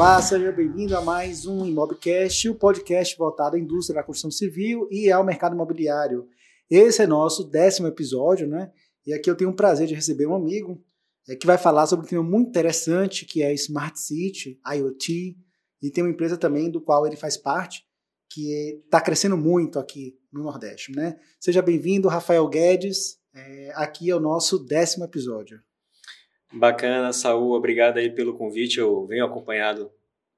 Olá, seja bem-vindo a mais um Imobcast, o podcast voltado à indústria da construção civil e ao mercado imobiliário. Esse é nosso décimo episódio, né? E aqui eu tenho o prazer de receber um amigo é, que vai falar sobre um tema muito interessante que é Smart City, IoT, e tem uma empresa também do qual ele faz parte, que está crescendo muito aqui no Nordeste, né? Seja bem-vindo, Rafael Guedes. É, aqui é o nosso décimo episódio. Bacana, Saul, obrigado aí pelo convite. Eu venho acompanhado,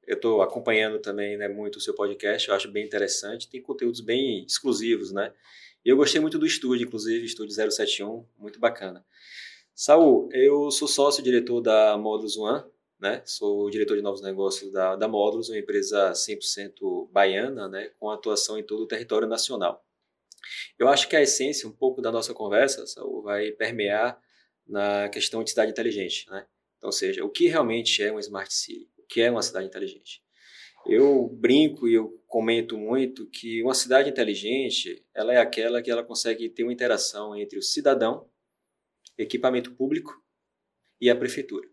eu estou acompanhando também né, muito o seu podcast, eu acho bem interessante. Tem conteúdos bem exclusivos, né? E eu gostei muito do estúdio, inclusive, estúdio 071, muito bacana. Saul, eu sou sócio-diretor da Módulos One, né? Sou diretor de novos negócios da, da Módulos, uma empresa 100% baiana, né? Com atuação em todo o território nacional. Eu acho que a essência, um pouco da nossa conversa, Saul, vai permear na questão de cidade inteligente, né? Então, ou seja, o que realmente é uma Smart City? O que é uma cidade inteligente? Eu brinco e eu comento muito que uma cidade inteligente, ela é aquela que ela consegue ter uma interação entre o cidadão, equipamento público e a prefeitura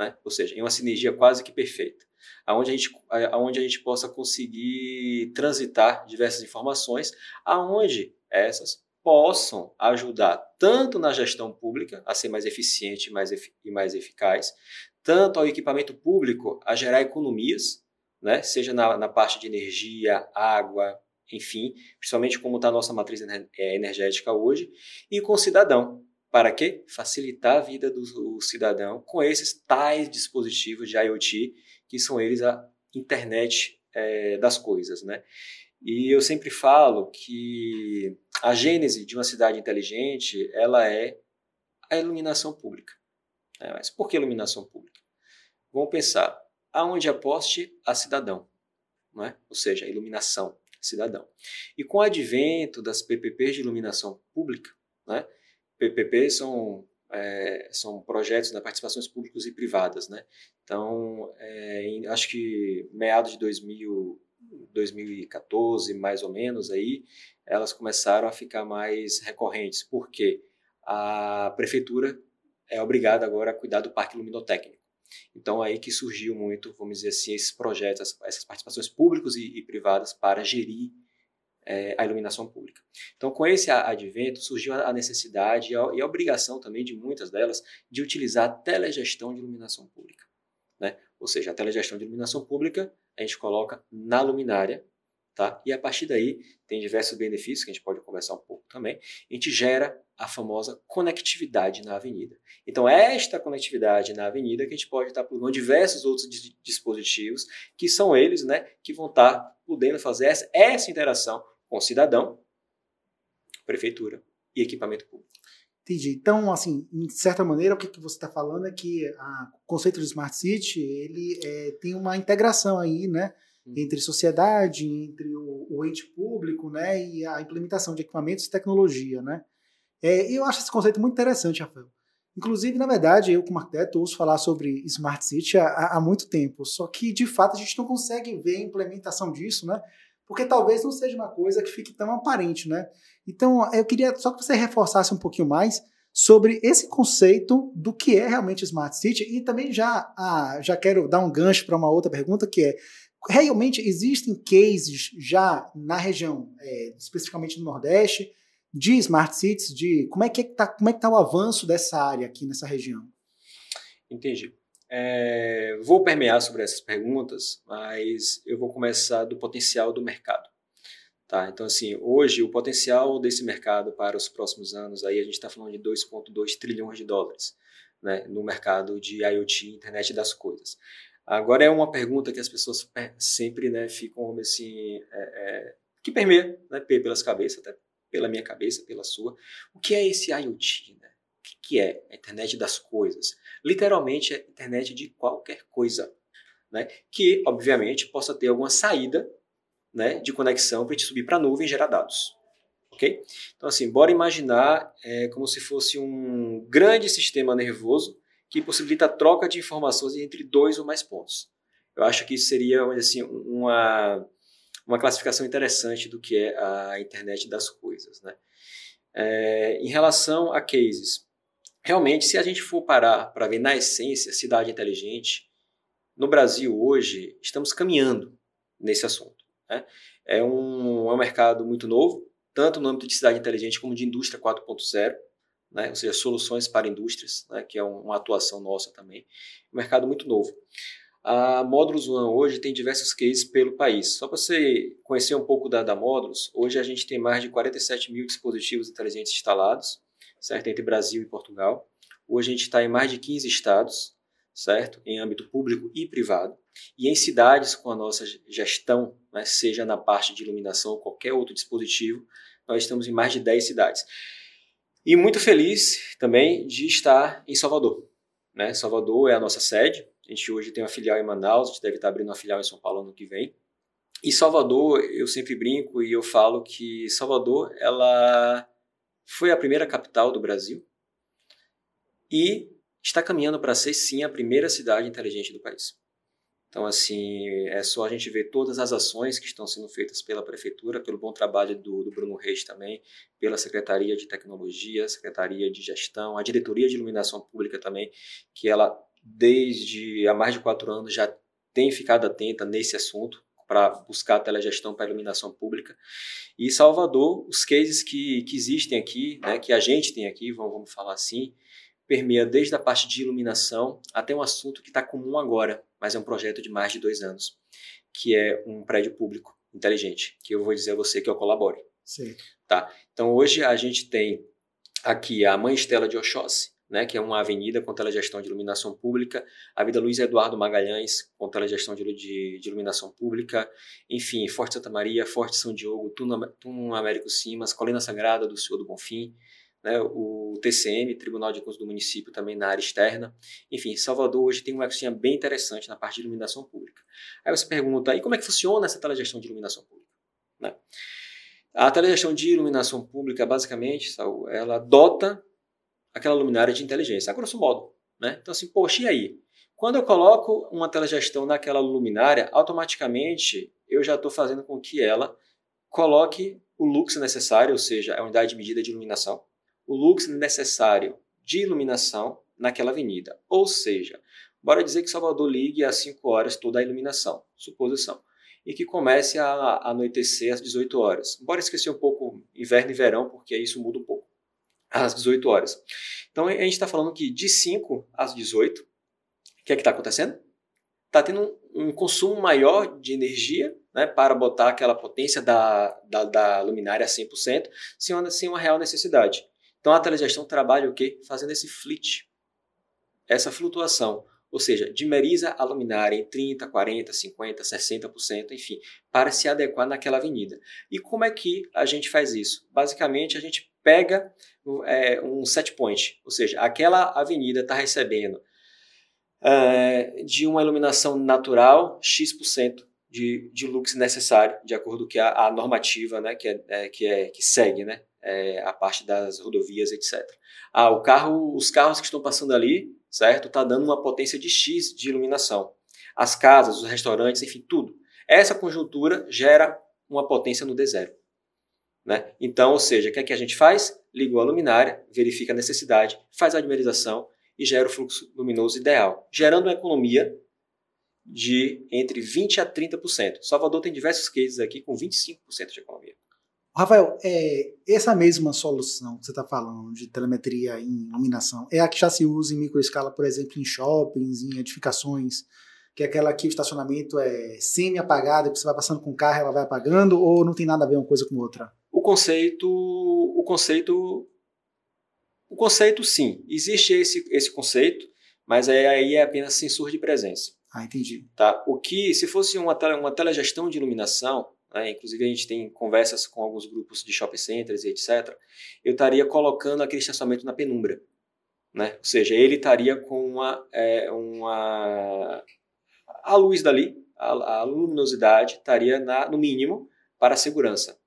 né? ou seja, em uma sinergia quase que perfeita, aonde a gente, aonde a gente possa conseguir transitar diversas informações, aonde essas possam ajudar tanto na gestão pública a ser mais eficiente mais e mais eficaz, tanto ao equipamento público a gerar economias, né? seja na, na parte de energia, água, enfim, principalmente como está a nossa matriz é, energética hoje, e com o cidadão, para quê? Facilitar a vida do cidadão com esses tais dispositivos de IoT, que são eles a internet é, das coisas, né? E eu sempre falo que a gênese de uma cidade inteligente, ela é a iluminação pública. Né? Mas por que iluminação pública? Vamos pensar, aonde aposte a cidadão, não é? ou seja, a iluminação cidadão. E com o advento das PPPs de iluminação pública, né? PPP são, é, são projetos, né, participações públicas e privadas, né? Então, é, em, acho que meados de 2000, 2014, mais ou menos, aí, elas começaram a ficar mais recorrentes, porque a prefeitura é obrigada agora a cuidar do parque luminotécnico. Então, aí que surgiu muito, vamos dizer assim, esses projetos, essas participações públicas e, e privadas para gerir é, a iluminação pública. Então, com esse advento, surgiu a necessidade e a, e a obrigação também de muitas delas de utilizar a telegestão de iluminação pública. Né? Ou seja, a telegestão de iluminação pública a gente coloca na luminária, tá? e a partir daí tem diversos benefícios que a gente pode conversar um pouco também. A gente gera a famosa conectividade na avenida. Então, esta conectividade na avenida que a gente pode estar plugando diversos outros dispositivos, que são eles né, que vão estar podendo fazer essa, essa interação com o cidadão, prefeitura e equipamento público. Entendi. Então, assim, em certa maneira, o que, que você está falando é que a, o conceito de Smart City ele é, tem uma integração aí, né? Hum. Entre sociedade, entre o, o, ente público, né? E a implementação de equipamentos e tecnologia, né? É, eu acho esse conceito muito interessante, Rafael. Inclusive, na verdade, eu como arquiteto ouço falar sobre Smart City há, há muito tempo, só que, de fato, a gente não consegue ver a implementação disso, né? Porque talvez não seja uma coisa que fique tão aparente, né? Então, eu queria só que você reforçasse um pouquinho mais sobre esse conceito do que é realmente Smart City e também já, ah, já quero dar um gancho para uma outra pergunta que é realmente existem cases já na região, é, especificamente no Nordeste, de Smart Cities, de como é que está como é que tá o avanço dessa área aqui nessa região? Entendi. É, vou permear sobre essas perguntas, mas eu vou começar do potencial do mercado. Tá? Então, assim, hoje o potencial desse mercado para os próximos anos, aí a gente está falando de 2,2 trilhões de dólares né, no mercado de IoT, internet das coisas. Agora é uma pergunta que as pessoas sempre né, ficam assim, é, é, que permeia né, pelas cabeças, até pela minha cabeça, pela sua. O que é esse IoT? Né? Que, que é a internet das coisas? literalmente a internet de qualquer coisa, né? que obviamente possa ter alguma saída né, de conexão para a gente subir para a nuvem e gerar dados. ok? Então assim, bora imaginar é, como se fosse um grande sistema nervoso que possibilita a troca de informações entre dois ou mais pontos. Eu acho que isso seria assim, uma, uma classificação interessante do que é a internet das coisas. Né? É, em relação a cases, realmente, se a gente for parar para ver na essência cidade inteligente, no Brasil hoje estamos caminhando nesse assunto. Né? É, um, é um mercado muito novo, tanto no âmbito de cidade inteligente como de indústria 4.0, né? ou seja, soluções para indústrias, né? que é uma atuação nossa também. Um mercado muito novo. A Módulos One hoje tem diversos cases pelo país. Só para você conhecer um pouco da, da Módulos, hoje a gente tem mais de 47 mil dispositivos inteligentes instalados, certo? Entre Brasil e Portugal. Hoje a gente está em mais de 15 estados, certo? Em âmbito público e privado. E em cidades com a nossa gestão, né, seja na parte de iluminação ou qualquer outro dispositivo, nós estamos em mais de 10 cidades. E muito feliz também de estar em Salvador. Né? Salvador é a nossa sede. A gente hoje tem uma filial em Manaus, a gente deve estar abrindo uma filial em São Paulo ano que vem. E Salvador, eu sempre brinco e eu falo que Salvador, ela foi a primeira capital do Brasil e está caminhando para ser sim a primeira cidade inteligente do país. Então, assim, é só a gente ver todas as ações que estão sendo feitas pela Prefeitura, pelo bom trabalho do, do Bruno Reis também, pela Secretaria de Tecnologia, Secretaria de Gestão, a Diretoria de Iluminação Pública também, que ela, desde há mais de quatro anos, já tem ficado atenta nesse assunto, para buscar a telegestão para a iluminação pública. E Salvador, os cases que, que existem aqui, né, que a gente tem aqui, vamos, vamos falar assim, permeia desde a parte de iluminação até um assunto que está comum agora, mas é um projeto de mais de dois anos, que é um prédio público inteligente, que eu vou dizer a você que eu colabore. Sim. Tá? Então hoje a gente tem aqui a Mãe Estela de Oxóssi, né, que é uma avenida com telegestão de iluminação pública, a Vida Luiz Eduardo Magalhães, com telegestão de, de, de iluminação pública, enfim, Forte Santa Maria, Forte São Diogo, Tum Américo Simas, Colina Sagrada do Senhor do Bonfim, né, o TCM, Tribunal de Contas do Município, também na área externa. Enfim, Salvador hoje tem um ecossistema bem interessante na parte de iluminação pública. Aí você pergunta, e como é que funciona essa telegestão de iluminação pública? Né? A telegestão de iluminação pública, basicamente, ela dota aquela luminária de inteligência, a grosso modo. Né? Então, assim, poxa, e aí? Quando eu coloco uma telegestão naquela luminária, automaticamente eu já estou fazendo com que ela coloque o luxo necessário, ou seja, a unidade de medida de iluminação, o luxo necessário de iluminação naquela avenida. Ou seja, bora dizer que Salvador ligue às 5 horas toda a iluminação, suposição, e que comece a anoitecer às 18 horas. Bora esquecer um pouco inverno e verão, porque isso muda um pouco. Às 18 horas. Então a gente está falando que de 5 às 18, o que é que está acontecendo? Está tendo um, um, consumo maior de energia né, para botar aquela potência da, da, da luminária a 100%, sem uma, sem uma real necessidade. Então a telegestão trabalha o quê? Fazendo esse flit, essa flutuação, ou seja, dimeriza a luminária em 30, 40, 50, 60%, enfim, para se adequar naquela avenida. E como é que a gente faz isso? Basicamente, a gente pega é, um set point, ou seja, aquela avenida está recebendo é, de uma iluminação natural X% de, de lux necessário, de acordo com a, a normativa né, que, é, é, que, é, que segue né, é, a parte das rodovias, etc. Ah, o carro, os carros que estão passando ali, certo, está dando uma potência de X de iluminação. As casas, os restaurantes, enfim, tudo. Essa conjuntura gera uma potência no D0. Né? Então, ou seja, o que, é que a gente faz? Ligou a luminária, verifica a necessidade, faz a admerização e gera o fluxo luminoso ideal, gerando uma economia de entre 20% a 30%. Salvador tem diversos cases aqui com 25% de economia. Rafael, é, essa mesma solução que você está falando de telemetria em iluminação é a que já se usa em microescala, por exemplo, em shoppings, em edificações, que é aquela que o estacionamento é semi-apagado, que você vai passando com o carro ela vai apagando, ou não tem nada a ver uma coisa com outra? O conceito, o conceito, o conceito sim, existe esse, esse conceito, mas aí é apenas sensor de presença. Ah, entendi. Tá? O que, se fosse uma, tele, uma telegestão de iluminação, né, inclusive a gente tem conversas com alguns grupos de shopping centers e etc., eu estaria colocando aquele estacionamento na penumbra. Né? Ou seja, ele estaria com uma, é, uma a luz dali, a, a luminosidade estaria na, no mínimo para a segurança,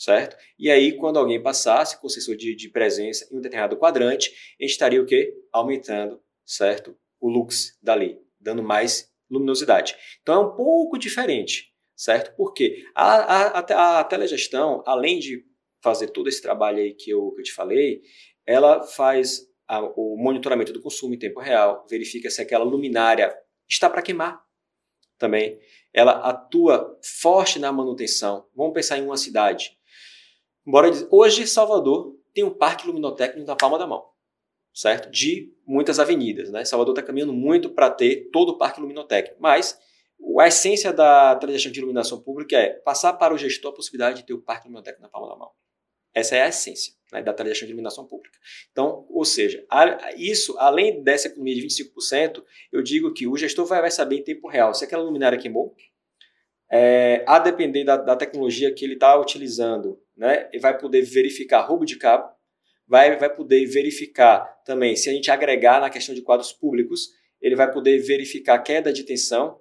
certo? E aí, quando alguém passasse com o sensor de, de presença em um determinado quadrante, a gente estaria o quê? Aumentando, certo? O lux dali, dando mais luminosidade. Então é um pouco diferente, certo? Porque a, a, a telegestão, além de fazer todo esse trabalho aí que eu, que eu te falei, ela faz a, o monitoramento do consumo em tempo real, verifica se aquela luminária está para queimar, também, ela atua forte na manutenção. Vamos pensar em uma cidade. Bora dizer, hoje Salvador tem um parque luminotécnico na palma da mão, certo? De muitas avenidas, né? Salvador está caminhando muito para ter todo o parque luminotécnico, mas a essência da transição de iluminação pública é passar para o gestor a possibilidade de ter o parque luminotécnico na palma da mão. Essa é a essência né, da transição de iluminação pública. Então, ou seja, isso, além dessa economia de 25%, eu digo que o gestor vai, vai saber em tempo real se aquela luminária queimou, é, a depender da, da tecnologia que ele está utilizando, né, ele vai poder verificar roubo de cabo, vai, vai poder verificar também, se a gente agregar na questão de quadros públicos, ele vai poder verificar queda de tensão,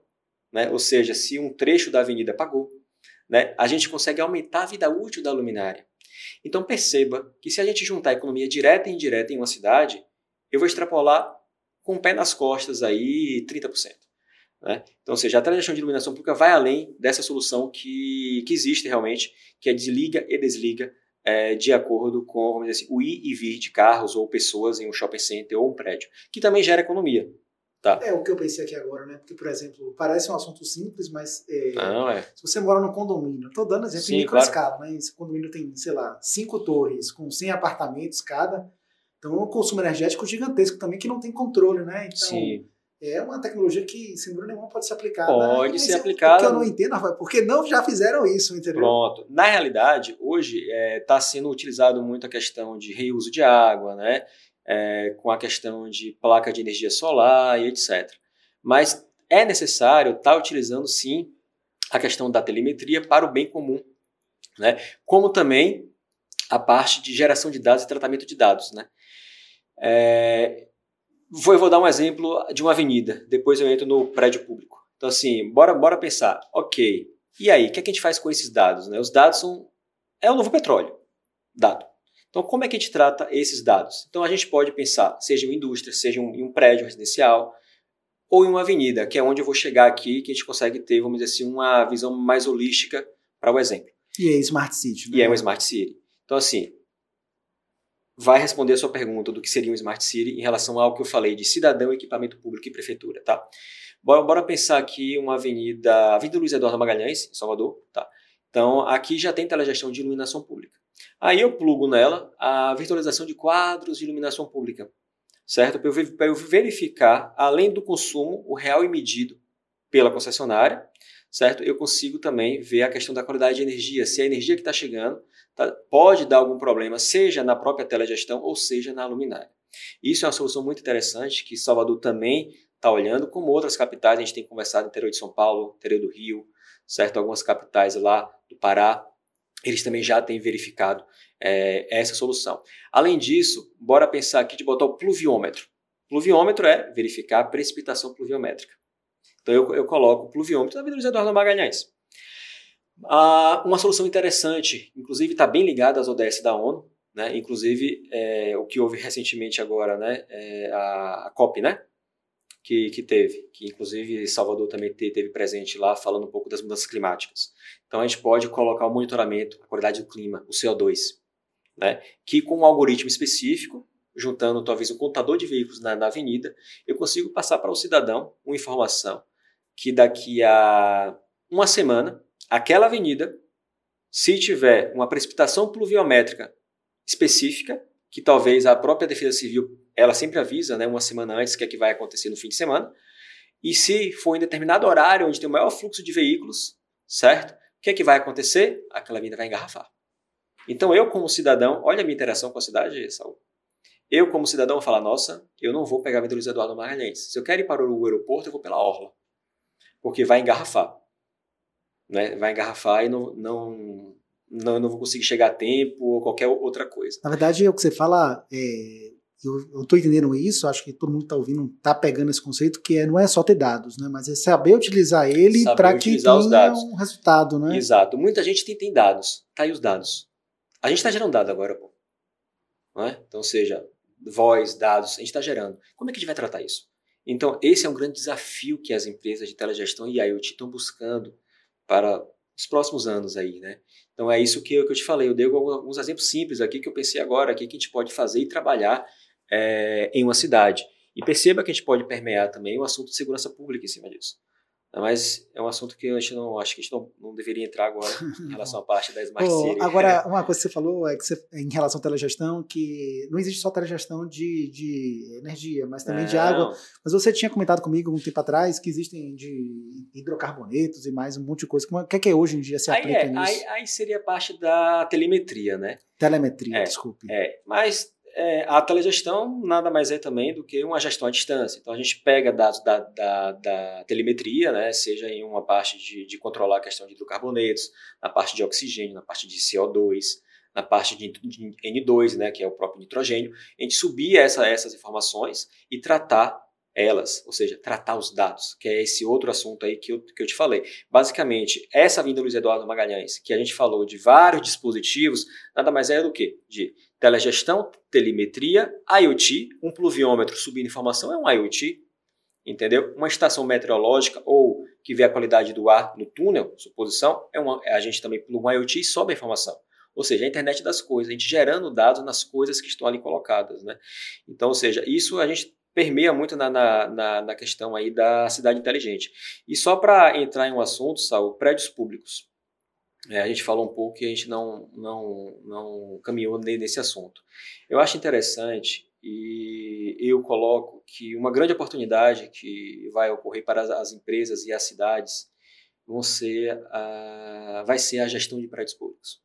né, ou seja, se um trecho da avenida apagou, né, a gente consegue aumentar a vida útil da luminária. Então perceba que se a gente juntar a economia direta e indireta em uma cidade, eu vou extrapolar com o pé nas costas aí 30%. Né? Então, ou seja, a transição de iluminação pública vai além dessa solução que, que existe realmente, que é desliga e desliga é, de acordo com assim, o ir e vir de carros ou pessoas em um shopping center ou um prédio, que também gera economia. Tá. É o que eu pensei aqui agora, né? Porque, por exemplo, parece um assunto simples, mas é, Não, é. se você mora num condomínio, estou dando exemplo Sim, em micro claro. né? Esse condomínio tem, sei lá, cinco torres com 100 apartamentos cada. Então é um consumo energético gigantesco também que não tem controle, né? Então, Sim. É uma tecnologia que, sem dúvida nenhuma, pode ser aplicada. Pode ser é aplicada. Porque eu não entendo, Rafael, porque não já fizeram isso, entendeu? Pronto. Na realidade, hoje está sendo utilizado muito a questão de reuso de água, né? É, com a questão de placa de energia solar e etc. Mas é necessário estar utilizando sim a questão da telemetria para o bem comum, né? Como também a parte de geração de dados e tratamento de dados, né? É, vou, vou dar um exemplo de uma avenida, depois eu entro no prédio público. Então, assim, bora, bora pensar, ok, e aí, o que, é que a gente faz com esses dados? Né? Os dados são, é o novo petróleo, dado. Então, como é que a gente trata esses dados? Então, a gente pode pensar, seja em indústria, seja em um prédio residencial, ou em uma avenida, que é onde eu vou chegar aqui, que a gente consegue ter, vamos dizer assim, uma visão mais holística para o exemplo. E é Smart City. Né? E é uma Smart City. Então, assim, vai responder a sua pergunta do que seria um Smart City em relação ao que eu falei de cidadão, equipamento público e prefeitura, tá? Bora, bora pensar aqui uma avenida, Avenida Luiz Eduardo Magalhães, em Salvador, tá? Então, aqui já tem telegestão de iluminação pública. Aí eu plugo nela a virtualização de quadros de iluminação pública, certo? Para eu verificar, além do consumo, o real e medido pela concessionária, certo? Eu consigo também ver a questão da qualidade de energia, se a energia que está chegando tá, pode dar algum problema, seja na própria telegestão ou seja na luminária. Isso é uma solução muito interessante que Salvador também está olhando, como outras capitais, a gente tem conversado no interior de São Paulo, interior do Rio, certo? Algumas capitais lá do Pará, eles também já têm verificado é, essa solução. Além disso, bora pensar aqui de botar o pluviômetro. Pluviômetro é verificar a precipitação pluviométrica. Então eu, eu coloco o pluviômetro na Avenida Eduardo Magalhães. Ah, uma solução interessante, inclusive está bem ligada às ODS da ONU, né? inclusive é, o que houve recentemente agora, né? É a, a COP, né? Que, que, teve, que inclusive Salvador também teve presente lá, falando um pouco das mudanças climáticas. Então a gente pode colocar o monitoramento, a qualidade do clima, o CO2, né? que com um algoritmo específico, juntando talvez um contador de veículos na, na avenida, eu consigo passar para o cidadão uma informação que daqui a uma semana, aquela avenida, se tiver uma precipitação pluviométrica específica, que talvez a própria Defesa Civil ela sempre avisa, né, uma semana antes que é que vai acontecer no fim de semana, e se for em determinado horário onde tem o maior fluxo de veículos, certo? O que é que vai acontecer? Aquela avenida vai engarrafar. Então eu como cidadão, olha a minha interação com a cidade, Saul. Eu como cidadão vou falar, nossa, eu não vou pegar a Avenida Luiz Eduardo Magalhães. Se eu quero ir para o aeroporto, eu vou pela orla porque vai engarrafar. Né? Vai engarrafar e não, não, não, não vou conseguir chegar a tempo ou qualquer outra coisa. Na verdade, é o que você fala, é, eu estou entendendo isso, acho que todo mundo está ouvindo, está pegando esse conceito, que é, não é só ter dados, né? mas é saber utilizar ele para que tenha um resultado. Né? Exato. Muita gente tem, tem dados. Tá aí os dados. A gente está gerando dado agora, pô. Não é? Então, seja voz, dados, a gente está gerando. Como é que a gente vai tratar isso? Então, esse é um grande desafio que as empresas de telegestão e IoT estão buscando para os próximos anos aí, né? Então, é isso que eu, que eu te falei. Eu dei alguns exemplos simples aqui que eu pensei agora aqui que a gente pode fazer e trabalhar é, em uma cidade. E perceba que a gente pode permear também o assunto de segurança pública em cima disso. Mas é um assunto que a gente não, acho que a gente não, não deveria entrar agora em relação à parte da Smart Pô, City. Agora, uma coisa que você falou é que você, em relação à telegestão, que não existe só telegestão de, de energia, mas também de água. Mas você tinha comentado comigo um tempo atrás que existem de hidrocarbonetos e mais um monte de coisa. O que é que hoje em dia se aplica aí é, nisso? Aí, aí seria parte da telemetria, né? Telemetria, é, desculpe. É, mas é, a telegestão nada mais é também do que uma gestão à distância. Então a gente pega dados da, da, da telemetria, né, seja em uma parte de, de, controlar a questão de hidrocarbonetos, na parte de oxigênio, na parte de CO2, na parte de, de N2, né, que é o próprio nitrogênio, a gente subir essa, essas informações e tratar elas, ou seja, tratar os dados, que é esse outro assunto aí que eu, que eu te falei. Basicamente, essa vinda Luiz Eduardo Magalhães, que a gente falou de vários dispositivos, nada mais é do que de telegestão, telemetria, IoT, um pluviômetro subindo informação é um IoT, entendeu? Uma estação meteorológica ou que vê a qualidade do ar no túnel, suposição, é uma, a gente também pluga um IoT e sobe a informação. Ou seja, a internet das coisas, a gente gerando dados nas coisas que estão ali colocadas, né? Então, ou seja, isso a gente permeia muito na, na, na questão aí da cidade inteligente. E só para entrar em um assunto, Saul, prédios públicos. É, a gente falou um pouco e a gente não, não, não caminhou nesse assunto. Eu acho interessante e eu coloco que uma grande oportunidade que vai ocorrer para as empresas e as cidades vão ser a, vai ser a gestão de prédios públicos.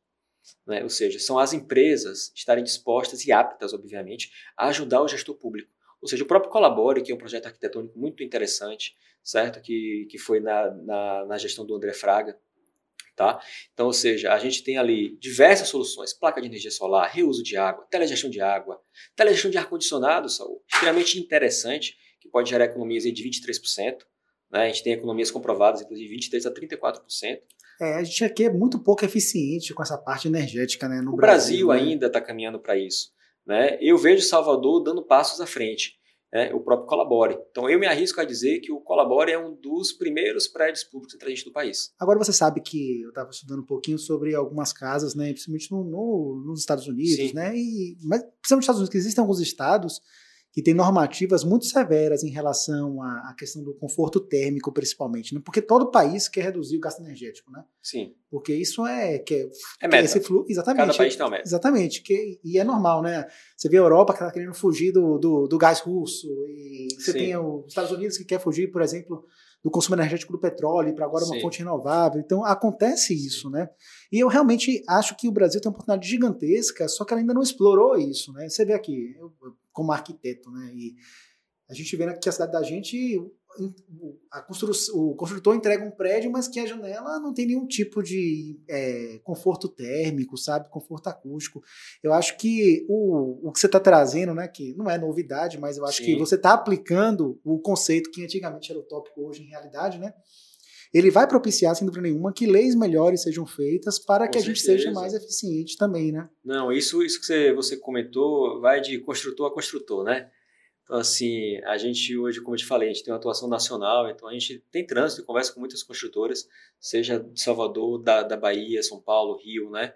Né? Ou seja, são as empresas estarem dispostas e aptas, obviamente, a ajudar o gestor público. Ou seja, o próprio Colabore, que é um projeto arquitetônico muito interessante, certo? Que, que foi na, na, na gestão do André Fraga, Tá? Então, ou seja, a gente tem ali diversas soluções: placa de energia solar, reuso de água, telegestão de água, telegestão de ar-condicionado, extremamente interessante, que pode gerar economias de 23%. Né? A gente tem economias comprovadas, inclusive 23% a 34%. É, a gente aqui é muito pouco eficiente com essa parte energética né, no o Brasil. O Brasil né? ainda está caminhando para isso. Né? Eu vejo Salvador dando passos à frente né, o próprio Colabore. Então eu me arrisco a dizer que o Colabore é um dos primeiros prédios públicos inteligentes do país. Agora você sabe que eu estava estudando um pouquinho sobre algumas casas, né, principalmente no, no, nos Estados Unidos, Sim. né, e, mas principalmente nos Estados Unidos, que existem alguns estados que tem normativas muito severas em relação à, questão do conforto térmico, principalmente, né? porque todo país quer reduzir o gasto energético, né? Sim. Porque isso é que é, é meta. esse fluxo, exatamente. Cada país tem uma meta. Exatamente, que e é normal, né? Você vê a Europa que está querendo fugir do, do, do, gás russo e você Sim. tem os Estados Unidos que quer fugir, por exemplo, do consumo energético do petróleo para agora uma Sim. fonte renovável. Então acontece isso, né? E eu realmente acho que o Brasil tem uma oportunidade gigantesca, só que ela ainda não explorou isso, né? Você vê aqui, eu, como arquiteto, né? E a gente vê que a cidade da gente, a o construtor entrega um prédio, mas que a janela não tem nenhum tipo de é, conforto térmico, sabe? Conforto acústico. Eu acho que o, o que você está trazendo, né? Que não é novidade, mas eu acho Sim. que você está aplicando o conceito que antigamente era utópico, hoje em realidade, né? Ele vai propiciar, sem dúvida nenhuma, que leis melhores sejam feitas para Com que a gente seja mais eficiente também, né? Não, isso, isso que você, você comentou vai de construtor a construtor, né? Então, assim, a gente hoje, como eu te falei, a gente tem uma atuação nacional, então a gente tem trânsito, conversa com muitas construtoras, seja de Salvador, da, da Bahia, São Paulo, Rio, né?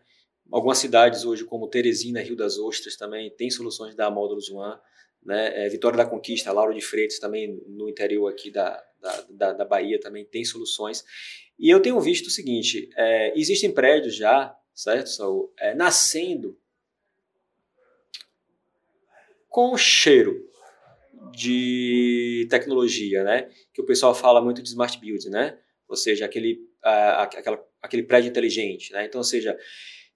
Algumas cidades hoje, como Teresina, Rio das Ostras, também tem soluções da Módulos One, né? É, Vitória da Conquista, Lauro de Freitas, também no interior aqui da, da, da, da Bahia, também tem soluções. E eu tenho visto o seguinte, é, existem prédios já, certo, Saul, é, nascendo com cheiro de tecnologia, né? Que o pessoal fala muito de smart building, né? Ou seja, aquele, uh, aquela, aquele prédio inteligente, né? Então, ou seja,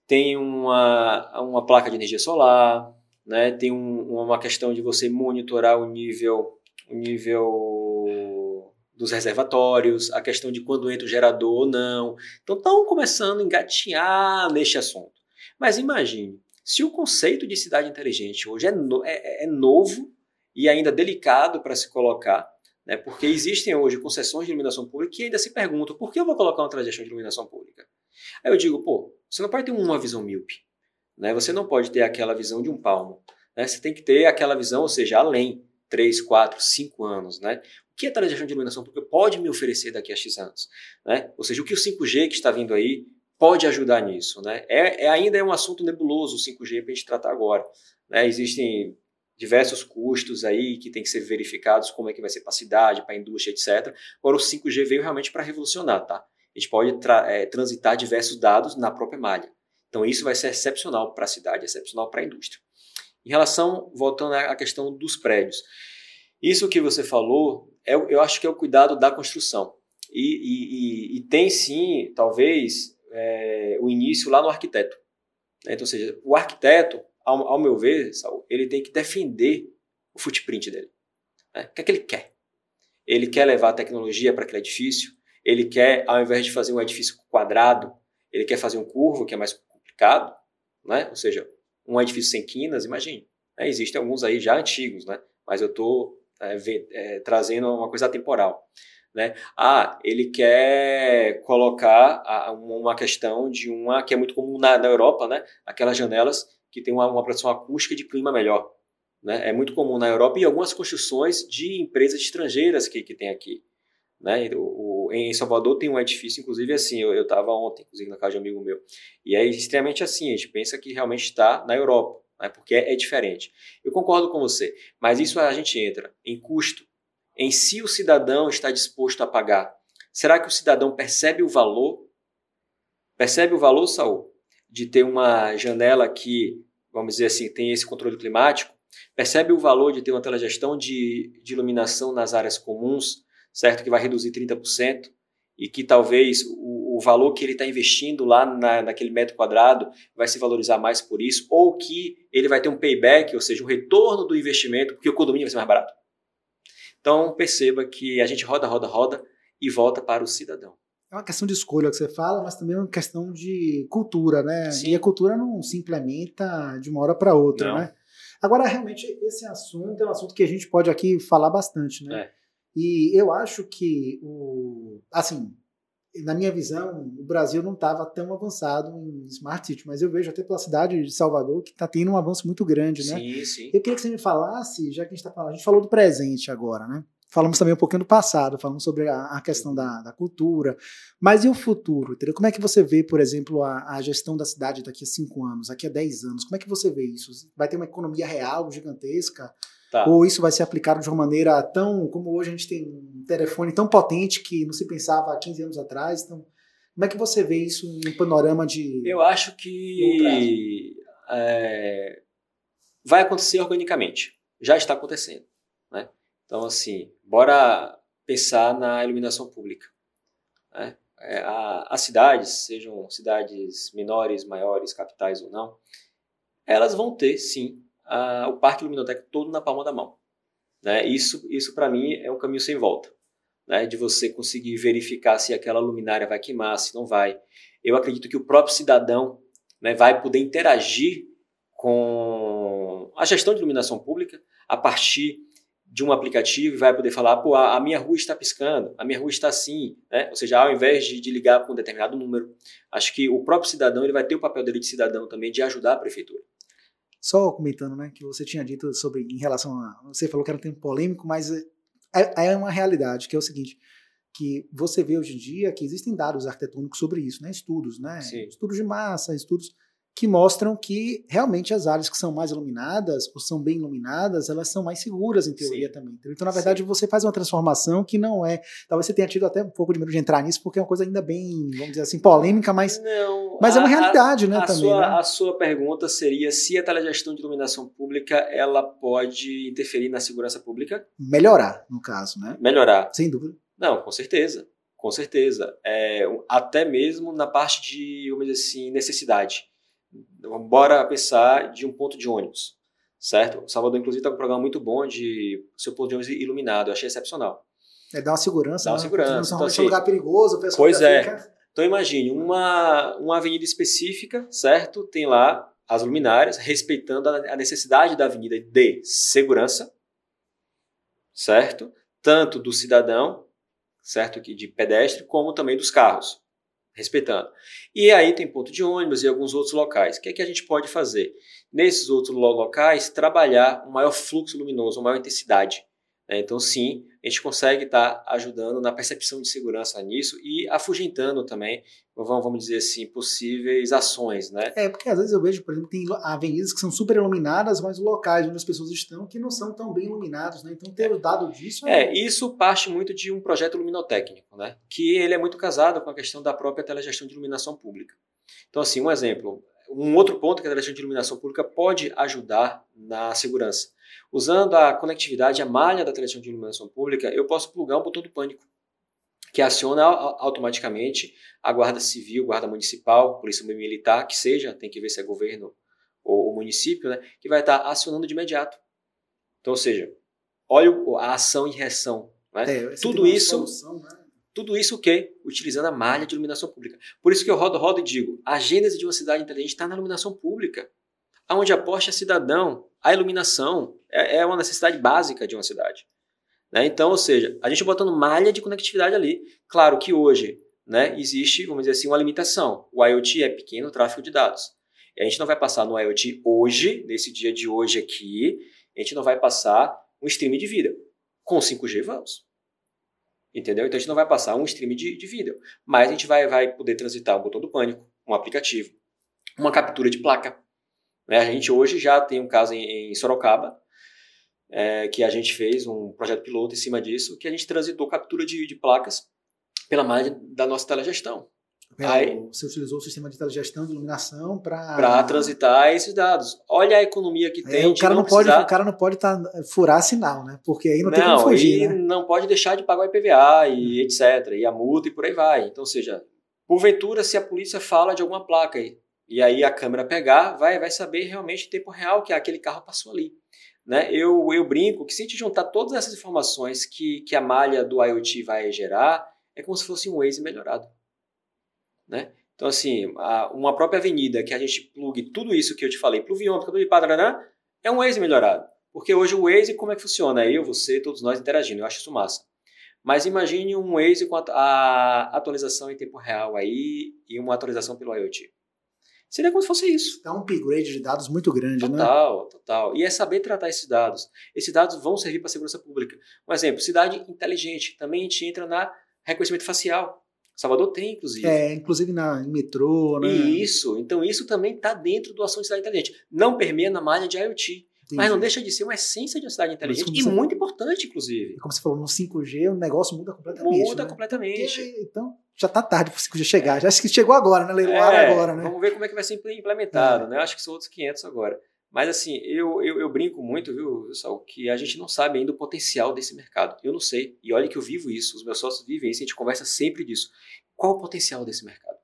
tem uma, uma placa de energia solar, né? Tem um, uma questão de você monitorar o nível, o nível dos reservatórios, a questão de quando entra o gerador ou não. Então, estão começando a engatinhar neste assunto. Mas imagine, se o conceito de cidade inteligente hoje é, no, é, é novo e ainda delicado para se colocar, né? porque existem hoje concessões de iluminação pública que ainda se perguntam por que eu vou colocar uma transição de iluminação pública? Aí eu digo, pô, você não pode ter uma visão míope, né? você não pode ter aquela visão de um palmo, né? você tem que ter aquela visão, ou seja, além, 3, 4, 5 anos. Né? O que a transição de iluminação pública pode me oferecer daqui a X anos? Né? Ou seja, o que o 5G que está vindo aí pode ajudar nisso. Né? É, é ainda é um assunto nebuloso o 5G para a gente tratar agora. Né? Existem diversos custos aí que tem que ser verificados, como é que vai ser para a cidade, para a indústria, etc. Agora o 5G veio realmente para revolucionar, tá? A gente pode tra é, transitar diversos dados na própria malha. Então isso vai ser excepcional para a cidade, excepcional para a indústria. Em relação, voltando à questão dos prédios, isso que você falou, é, eu acho que é o cuidado da construção. E, e, e tem sim, talvez, é, o início lá no arquiteto. Né? Então, ou seja, o arquiteto, ao, ao meu ver, ele tem que defender o footprint dele. Né? O que é que ele quer? Ele quer levar a tecnologia para aquele edifício, ele quer, ao invés de fazer um edifício quadrado, ele quer fazer um curvo, que é mais complicado, né? ou seja, um edifício sem quinas, imagine. Né? Existem alguns aí já antigos, né? mas eu estou é, é, trazendo uma coisa temporal. Né? Ah, ele quer colocar uma questão de uma que é muito comum na, na Europa, né? aquelas janelas que tem uma, uma proteção acústica de clima melhor. Né? É muito comum na Europa e algumas construções de empresas estrangeiras que, que tem aqui. Né? O, em Salvador tem um edifício, inclusive assim, eu estava ontem, inclusive na casa de um amigo meu, e é extremamente assim, a gente pensa que realmente está na Europa, né? porque é, é diferente. Eu concordo com você, mas isso a gente entra em custo, em si o cidadão está disposto a pagar. Será que o cidadão percebe o valor? Percebe o valor, Saul, de ter uma janela que, vamos dizer assim, tem esse controle climático? Percebe o valor de ter uma telegestão de, de iluminação nas áreas comuns, certo? Que vai reduzir 30% e que talvez o, o valor que ele está investindo lá na, naquele metro quadrado vai se valorizar mais por isso, ou que ele vai ter um payback, ou seja, um retorno do investimento, porque o condomínio vai ser mais barato. Então, perceba que a gente roda, roda, roda e volta para o cidadão. É uma questão de escolha que você fala, mas também é uma questão de cultura, né? Sim. E a cultura não se implementa de uma hora para outra, não. né? Agora, realmente, esse assunto é um assunto que a gente pode aqui falar bastante, né? É. E eu acho que, o, assim, na minha visão, o Brasil não estava tão avançado em Smart City, mas eu vejo até pela cidade de Salvador que está tendo um avanço muito grande, né? Sim, sim. Eu queria que você me falasse, já que a gente está falando, a gente falou do presente agora, né? Falamos também um pouquinho do passado, falamos sobre a, a questão da, da, cultura, mas e o futuro? Entendeu? Como é que você vê, por exemplo, a, a, gestão da cidade daqui a cinco anos, daqui a dez anos? Como é que você vê isso? Vai ter uma economia real, gigantesca? Tá. Ou isso vai ser aplicado de uma maneira tão. Como hoje a gente tem um telefone tão potente que não se pensava há 15 anos atrás. Então, como é que você vê isso um panorama de. Eu acho que é, vai acontecer organicamente. Já está acontecendo. Né? Então, assim, bora pensar na iluminação pública. Né? É, as cidades, sejam cidades menores, maiores, capitais ou não, elas vão ter, sim, a, o parque luminoteca todo na palma da mão. Né? Isso, isso para mim, é um caminho sem volta. Né? De você conseguir verificar se aquela luminária vai queimar, se não vai. Eu acredito que o próprio cidadão né, vai poder interagir com a gestão de iluminação pública a partir de um aplicativo e vai poder falar, pô, a, minha rua está piscando, a minha rua está assim, né? Ou seja, ao invés de, de ligar com um determinado número, acho que o próprio cidadão ele vai ter o papel dele de cidadão também de ajudar a prefeitura. Só comentando, né, que você tinha dito sobre em relação a. Você falou que era um tempo polêmico, mas é, é uma realidade, que é o seguinte: que você vê hoje em dia que existem dados arquitetônicos sobre isso, né? Estudos, né? Sim. Estudos de massa, estudos que mostram que realmente as áreas que são mais iluminadas ou são bem iluminadas, elas são mais seguras em teoria Sim. também. Então, na verdade, Sim. você faz uma transformação que não é. Talvez você tenha tido até um pouco de medo de entrar nisso, porque é uma coisa ainda bem, vamos dizer assim, polêmica, mas, não, mas a, é uma realidade, a, né? A também. Sua, né? A sua pergunta seria se a telegestão de iluminação pública ela pode interferir na segurança pública? Melhorar, no caso, né? Melhorar. Sem dúvida. Não, com certeza. Com certeza. É, até mesmo na parte de, vamos dizer assim, necessidade bora pensar de um ponto de ônibus, certo? O Salvador, inclusive, está com um programa muito bom de seu ponto de ônibus iluminado, eu achei excepcional. É, dá uma segurança. Dá uma né? segurança. Então, assim, é um lugar perigoso, o pessoal Pois é. Fica... Então imagine, uma, uma avenida específica, certo? Tem lá as luminárias, respeitando a necessidade da avenida de segurança, certo? Tanto do cidadão, certo? Que de pedestre, como também dos carros respeitando. E aí tem ponto de ônibus e alguns outros locais. O que é que a gente pode fazer? Nesses outros locais, trabalhar um maior fluxo luminoso, uma maior intensidade. Né? Então, sim, a gente consegue estar tá ajudando na percepção de segurança nisso e afugentando também, vamos dizer assim, possíveis ações, né? É, porque às vezes eu vejo, por exemplo, tem avenidas que são super iluminadas, mas locais onde as pessoas estão que não são tão bem iluminados, né? Então ter o dado disso... É, é isso parte muito de um projeto luminotécnico, né? Que ele é muito casado com a questão da própria telegestão de iluminação pública. Então, assim, um exemplo, um outro ponto que a telegestão de iluminação pública pode ajudar na segurança Usando a conectividade, a malha da televisão de iluminação pública, eu posso plugar um botão do pânico, que aciona automaticamente a Guarda Civil, Guarda Municipal, Polícia Militar, que seja, tem que ver se é governo ou, ou município, né, que vai estar acionando de imediato. Então, ou seja, olha a ação e reação. Né? É, tudo isso. Solução, né? Tudo isso o quê? Utilizando a malha de iluminação pública. Por isso que eu rodo, rodo e digo: a gênese de uma cidade inteligente está na iluminação pública. Aonde aposta cidadão, a iluminação é, é uma necessidade básica de uma cidade. Né? Então, ou seja, a gente botando malha de conectividade ali. Claro que hoje né, existe, vamos dizer assim, uma limitação. O IoT é pequeno tráfego de dados. E a gente não vai passar no IoT hoje, nesse dia de hoje aqui, a gente não vai passar um stream de vídeo. Com 5G vamos. Entendeu? Então a gente não vai passar um stream de, de vídeo. Mas a gente vai, vai poder transitar o botão do pânico, um aplicativo, uma captura de placa. Né? A gente hoje já tem um caso em, em Sorocaba, é, que a gente fez um projeto piloto em cima disso, que a gente transitou captura de, de placas pela malha da nossa telegestão. Aí, você utilizou o sistema de telegestão de iluminação para para transitar esses dados. Olha a economia que é, tem. o cara não, pode, precisar... o cara não pode tá, furar sinal, né? Porque aí não, não tem como fugir, né? não pode deixar de pagar o IPVA e etc. E a multa e por aí vai. Então, ou seja, porventura se a polícia fala de alguma placa aí, e aí a câmera pegar, vai vai saber realmente em tempo real que aquele carro passou ali. Né? Eu, eu brinco que se a gente juntar todas essas informações que, que a malha do IoT vai gerar, é como se fosse um Waze melhorado. Né? Então, assim, a, uma própria avenida que a gente plugue tudo isso que eu te falei, pluviômetro, de padrão, é um Waze melhorado. Porque hoje o Waze, como é que funciona? Eu, você, todos nós interagindo, eu acho isso massa. Mas imagine um Waze com a, a atualização em tempo real aí e uma atualização pelo IoT. Seria como se fosse isso. É um upgrade de dados muito grande, total, né? Total, total. E é saber tratar esses dados. Esses dados vão servir para a segurança pública. Um exemplo, cidade inteligente. Também a gente entra na reconhecimento facial. Salvador tem, inclusive. É, inclusive na, em metrô, né? Isso. Então isso também está dentro do ação de cidade inteligente. Não permeia na malha de IoT. Entendi. Mas não deixa de ser uma essência de uma cidade inteligente e você... muito importante, inclusive. Como você falou, no 5G o negócio muda completamente. Muda né? completamente. Porque, então, já está tarde para o 5G chegar. Já acho que chegou agora, né? Leiloar é, agora, né? Vamos ver como é que vai ser implementado, é. né? Acho que são outros 500 agora. Mas assim, eu, eu, eu, brinco muito, viu, pessoal, que a gente não sabe ainda o potencial desse mercado. Eu não sei. E olha que eu vivo isso, os meus sócios vivem isso, a gente conversa sempre disso. Qual o potencial desse mercado?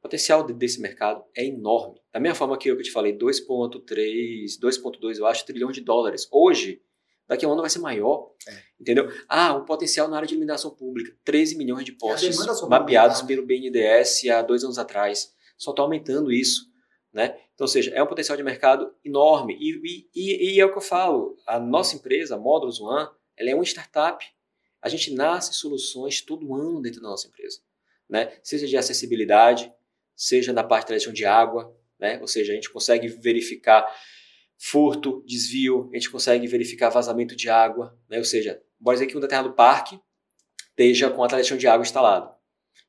O potencial desse mercado é enorme. Da mesma forma que eu te falei, 2,3, 2,2, eu acho, trilhão de dólares. Hoje, daqui a um ano vai ser maior. É. Entendeu? Ah, um potencial na área de iluminação pública. 13 milhões de postes mapeados pelo BNDES há dois anos atrás. Só está aumentando isso. Né? Então, ou seja, é um potencial de mercado enorme. E, e, e, é o que eu falo. A nossa empresa, a Módulos One, ela é uma startup. A gente nasce soluções todo ano dentro da nossa empresa. Né? Seja de acessibilidade, seja na parte de tradição de água, né? ou seja, a gente consegue verificar furto, desvio, a gente consegue verificar vazamento de água, né? ou seja, bora dizer que um determinado parque esteja com a televisão de água instalado.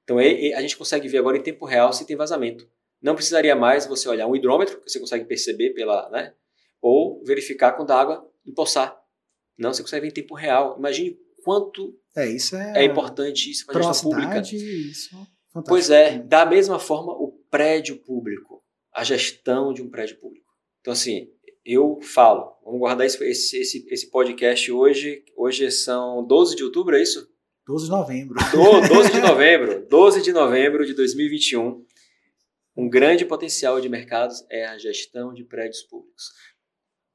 Então a gente consegue ver agora em tempo real se tem vazamento. Não precisaria mais você olhar um hidrômetro, que você consegue perceber pela, né? ou verificar quando a água empoçar. Não, você consegue ver em tempo real. Imagine quanto é, isso é, é importante isso para a gestão pública. Isso, fantástico. Pois é, da mesma forma o prédio público, a gestão de um prédio público. Então assim, eu falo, vamos guardar esse, esse, esse podcast hoje, hoje são 12 de outubro, é isso? 12 de novembro. Do, 12 de novembro, 12 de novembro de 2021. Um grande potencial de mercados é a gestão de prédios públicos.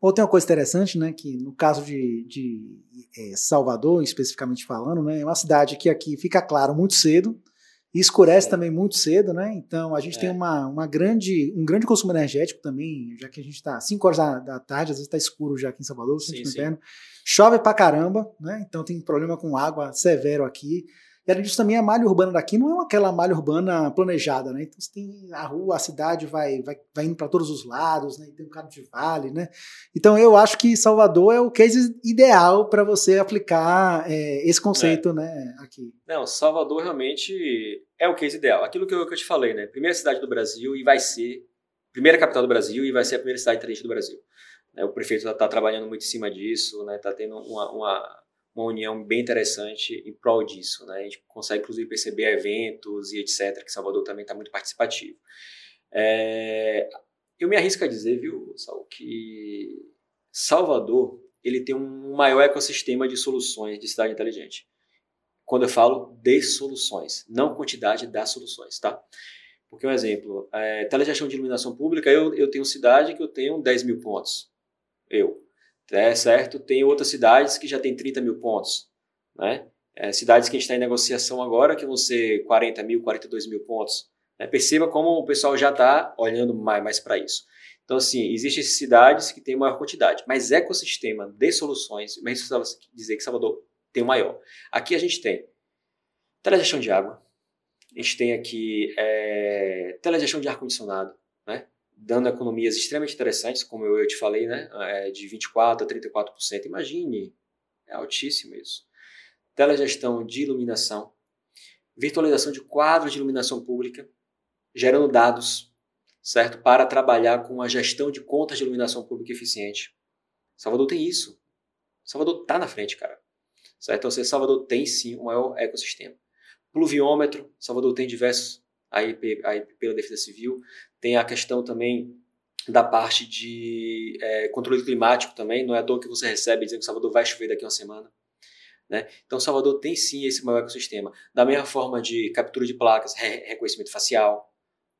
Ou tem uma coisa interessante, né, que no caso de, de é, Salvador, especificamente falando, né, é uma cidade que aqui fica claro muito cedo, e escurece é. também muito cedo, né? Então a gente é. tem uma, uma grande, um grande consumo energético também, já que a gente está 5 horas da, da, tarde, às vezes está escuro já aqui em Salvador, sim, sim. Inverno. Chove pra caramba, né? Então tem problema com água severo aqui. E além disso, também a malha urbana daqui não é aquela malha urbana planejada, né? Então você tem a rua, a cidade vai, vai, vai indo para todos os lados, né? E tem um carro de vale, né? Então eu acho que Salvador é o case ideal para você aplicar é, esse conceito, é. né? Aqui. Não, Salvador realmente é o case ideal. Aquilo que eu, que eu te falei, né? Primeira cidade do Brasil e vai ser primeira capital do Brasil e vai ser a primeira cidade inteligente do Brasil. É, o prefeito está tá trabalhando muito em cima disso, está né? Tá tendo uma, uma, uma, união bem interessante em prol disso. Né? A gente consegue, inclusive, perceber eventos e etc., que Salvador também está muito participativo. É, eu me arrisco a dizer, viu, Saul, que Salvador ele tem um maior ecossistema de soluções de cidade inteligente. Quando eu falo de soluções, não quantidade das soluções, tá? Porque um exemplo, é, telegestão de iluminação pública, eu, eu tenho cidade que eu tenho 10 mil pontos. Eu. É, certo? Tem outras cidades que já tem 30 mil pontos. Né? É, cidades que a gente está em negociação agora que vão ser 40 mil, 42 mil pontos. É, perceba como o pessoal já está olhando mais, mais para isso. Então, assim, existem cidades que têm maior quantidade, mas ecossistema de soluções, mas isso precisava dizer que Salvador tem o maior. Aqui a gente tem telegestão de água, a gente tem aqui é, telegestão de ar-condicionado, né? Dando economias extremamente interessantes, como eu, te falei, né? É, de 24% a 34%. Imagine, é altíssimo isso. Telegestão de iluminação, virtualização de quadros de iluminação pública, gerando dados, certo? Para trabalhar com a gestão de contas de iluminação pública eficiente. Salvador tem isso. Salvador está na frente, cara. Certo? Então, Salvador tem sim o maior ecossistema. Pluviômetro, Salvador tem diversos aí, aí pela Defesa Civil. Tem a questão também da parte de é, controle climático também. Não é à toa que você recebe dizendo que Salvador vai chover daqui a uma semana. Né? Então, Salvador tem sim esse maior ecossistema. Da mesma forma de captura de placas, re reconhecimento facial.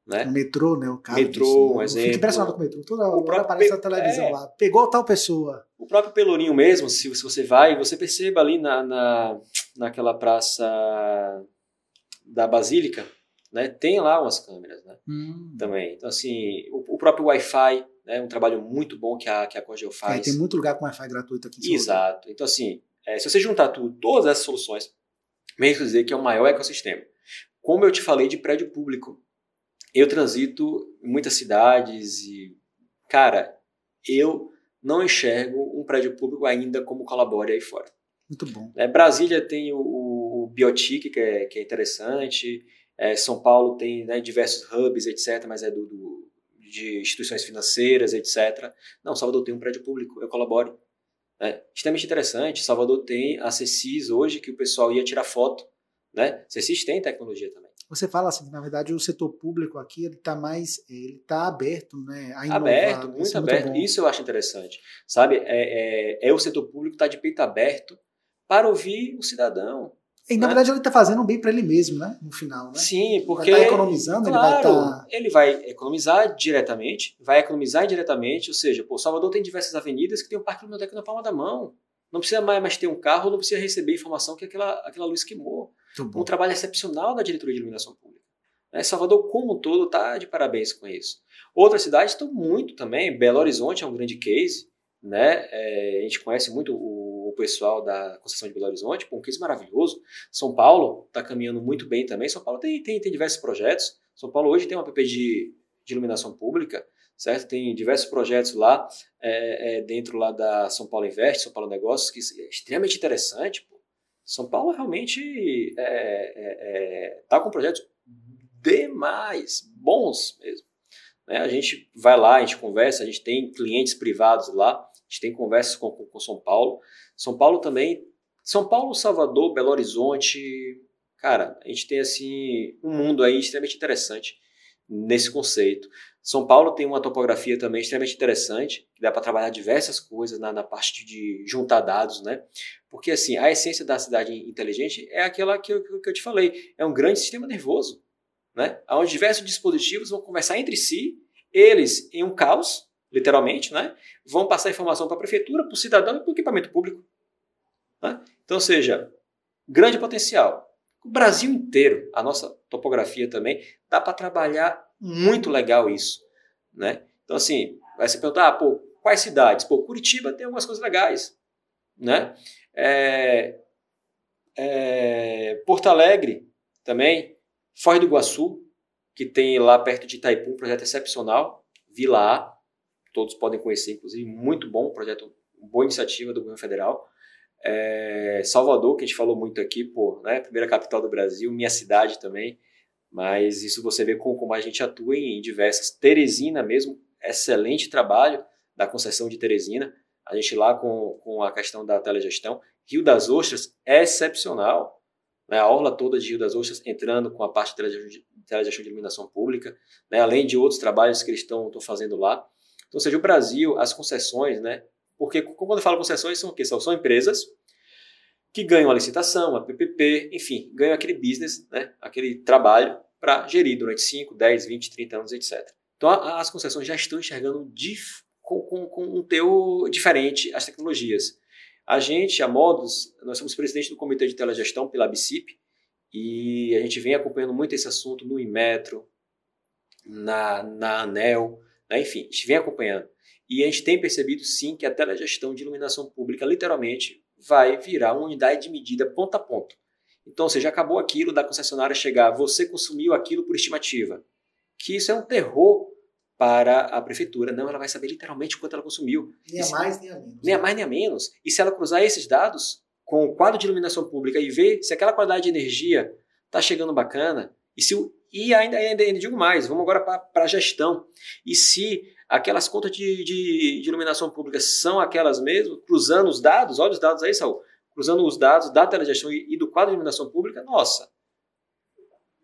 Né? O metrô, né? O carro. Metrô, um exemplo. Fico impressionado com o metrô. Toda o hora aparece na televisão é, lá. Pegou tal pessoa. O próprio Pelourinho mesmo, se, se você vai, você perceba ali na, na, naquela praça da Basílica, né, tem lá umas câmeras né, hum. também. Então, assim, o, o próprio Wi-Fi é né, um trabalho muito bom que a, que a Cogel faz. É, tem muito lugar com Wi-Fi gratuito aqui em Exato. Então, assim, é, se você juntar tudo, todas essas soluções, mesmo dizer que é o maior ecossistema. Como eu te falei de prédio público, eu transito em muitas cidades e, cara, eu não enxergo um prédio público ainda como colabore aí fora. Muito bom. É, Brasília tem o, o Biotic, que é, que é interessante. É, São Paulo tem né, diversos hubs, etc., mas é do, do, de instituições financeiras, etc. Não, Salvador tem um prédio público, eu colaboro. É extremamente interessante. Salvador tem a CECIS hoje, que o pessoal ia tirar foto. Né? CECIS tem tecnologia também. Você fala assim, na verdade, o setor público aqui ele está mais, ele está aberto, né? A inovar, aberto, muito isso aberto. É muito isso eu acho interessante, sabe? É, é, é o setor público está de peito aberto para ouvir o cidadão. E, na né? verdade, ele está fazendo um bem para ele mesmo, né? No final, né? Sim, porque. Ele vai tá economizando, claro, ele vai. Tá... Ele vai economizar diretamente, vai economizar indiretamente, ou seja, pô, Salvador tem diversas avenidas que tem um parque biblioteca na palma da mão. Não precisa mais, mais ter um carro, não precisa receber informação que aquela, aquela luz queimou. Um trabalho excepcional da diretoria de iluminação pública. Né? Salvador, como um todo, está de parabéns com isso. Outras cidades estão muito também. Belo Horizonte é um grande case. Né? É, a gente conhece muito o pessoal da concessão de Belo Horizonte, pô, um case maravilhoso. São Paulo está caminhando muito bem também. São Paulo tem, tem, tem diversos projetos. São Paulo hoje tem uma app de, de iluminação pública, certo? Tem diversos projetos lá, é, é, dentro lá da São Paulo Invest, São Paulo Negócios, que é extremamente interessante. São Paulo realmente está é, é, é com projetos demais, bons mesmo. Né? A gente vai lá, a gente conversa, a gente tem clientes privados lá, a gente tem conversas com, com, com São Paulo. São Paulo também. São Paulo, Salvador, Belo Horizonte. Cara, a gente tem assim um mundo aí extremamente interessante nesse conceito. São Paulo tem uma topografia também extremamente interessante, que dá para trabalhar diversas coisas na, na parte de juntar dados, né? Porque assim, a essência da cidade inteligente é aquela que eu, que eu te falei, é um grande sistema nervoso, né? Onde diversos dispositivos vão conversar entre si, eles em um caos, literalmente, né? Vão passar informação para a prefeitura, para o cidadão e para o equipamento público. Né? Então, ou seja, grande potencial. O Brasil inteiro, a nossa topografia também, dá para trabalhar muito legal isso. Né? Então, assim, vai se perguntar, ah, pô, quais cidades? Pô, Curitiba tem algumas coisas legais. Né? É, É, Porto Alegre também, Foz do Iguaçu, que tem lá perto de Itaipu um projeto excepcional, Vila A, todos podem conhecer, inclusive, muito bom, projeto, boa iniciativa do governo federal. É, Salvador, que a gente falou muito aqui, pô, né, primeira capital do Brasil, minha cidade também, mas isso você vê como, como a gente atua em diversas. Teresina mesmo, excelente trabalho da concessão de Teresina, a gente lá com, com a questão da telegestão. Rio das Ostras excepcional, né, a orla toda de Rio das Ostras entrando com a parte de telegestão de iluminação pública, né, além de outros trabalhos que eles estão fazendo lá. Então, ou seja, o Brasil, as concessões, né, porque quando eu falo concessões, são o quê? São, são empresas que ganham a licitação, a PPP, enfim, ganham aquele business, né, aquele trabalho para gerir durante 5, 10, 20, 30 anos, etc. Então, a, as concessões já estão enxergando dif, com, com, com, um teor diferente as tecnologias. A gente, a Modus, nós somos presidente do Comitê de Telegestão pela BCIP e a gente vem acompanhando muito esse assunto no Inmetro, na, na ANEL, né, enfim, a gente vem acompanhando. E a gente tem percebido sim que a telegestão de iluminação pública literalmente vai virar uma unidade de medida ponto a ponto. Então, você já acabou aquilo da concessionária chegar, você consumiu aquilo por estimativa. Que isso é um terror para a prefeitura. Não, ela vai saber literalmente quanto ela consumiu. Nem a mais, nem a menos. Nem a mais, nem a menos. E se ela cruzar esses dados com o quadro de iluminação pública e ver se aquela qualidade de energia está chegando bacana, e se e ainda, ainda, ainda digo mais, vamos agora para a gestão. E se aquelas contas de, de, de, iluminação pública são aquelas mesmas, cruzando os dados, olha os dados aí, Saul, cruzando os dados da telegestão e, e do quadro de iluminação pública, nossa,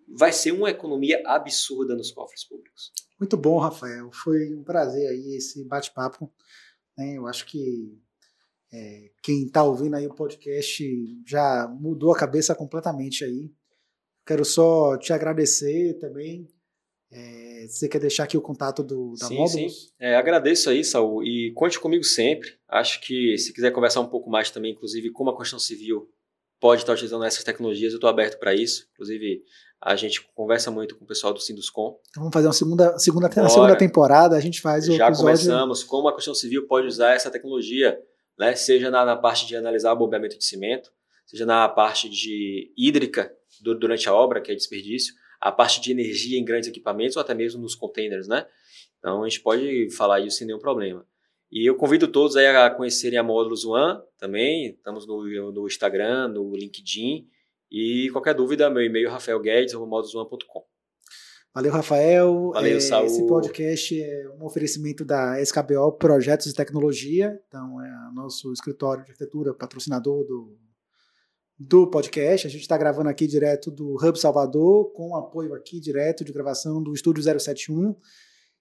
vai ser uma economia absurda nos cofres públicos. Muito bom, Rafael. Foi um prazer aí esse bate-papo. Né? Eu acho que é, quem está ouvindo aí o podcast já mudou a cabeça completamente aí. Quero só te agradecer também é, você quer deixar aqui o contato do, da sim, Módulos? Sim, é, agradeço aí, Saul, e conte comigo sempre. Acho que se quiser conversar um pouco mais também, inclusive como a construção civil pode estar utilizando essas tecnologias, eu estou aberto para isso. Inclusive, a gente conversa muito com o pessoal do Sinduscom. Então vamos fazer uma segunda, segunda, na segunda temporada, a gente faz o Já episódio... começamos como a construção civil pode usar essa tecnologia, né? seja na, na parte de analisar o bombeamento de cimento, seja na parte de hídrica do, durante a obra, que é desperdício, a parte de energia em grandes equipamentos ou até mesmo nos containers, né? Então a gente pode falar isso sem nenhum problema. E eu convido todos aí a conhecerem a Módulos One também. Estamos no, no Instagram, no LinkedIn. E qualquer dúvida, meu e-mail é rafaelguedes.módulosone.com. Valeu, Rafael. Valeu, é, Saúl. Esse podcast é um oferecimento da SKBO Projetos de Tecnologia. Então, é nosso escritório de arquitetura, patrocinador do do podcast. A gente está gravando aqui direto do Hub Salvador, com apoio aqui direto de gravação do Estúdio 071.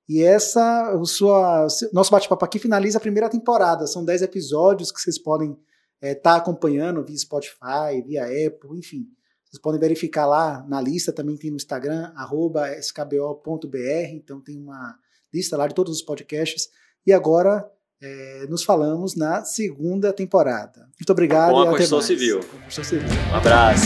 E essa, o sua, nosso bate-papo aqui finaliza a primeira temporada. São 10 episódios que vocês podem estar é, tá acompanhando via Spotify, via Apple, enfim. Vocês podem verificar lá na lista, também tem no Instagram, skbo.br, então tem uma lista lá de todos os podcasts. E agora é, nos falamos na segunda temporada. Muito obrigado. Com a Constituição Civil. Constituição Civil. Um abraço.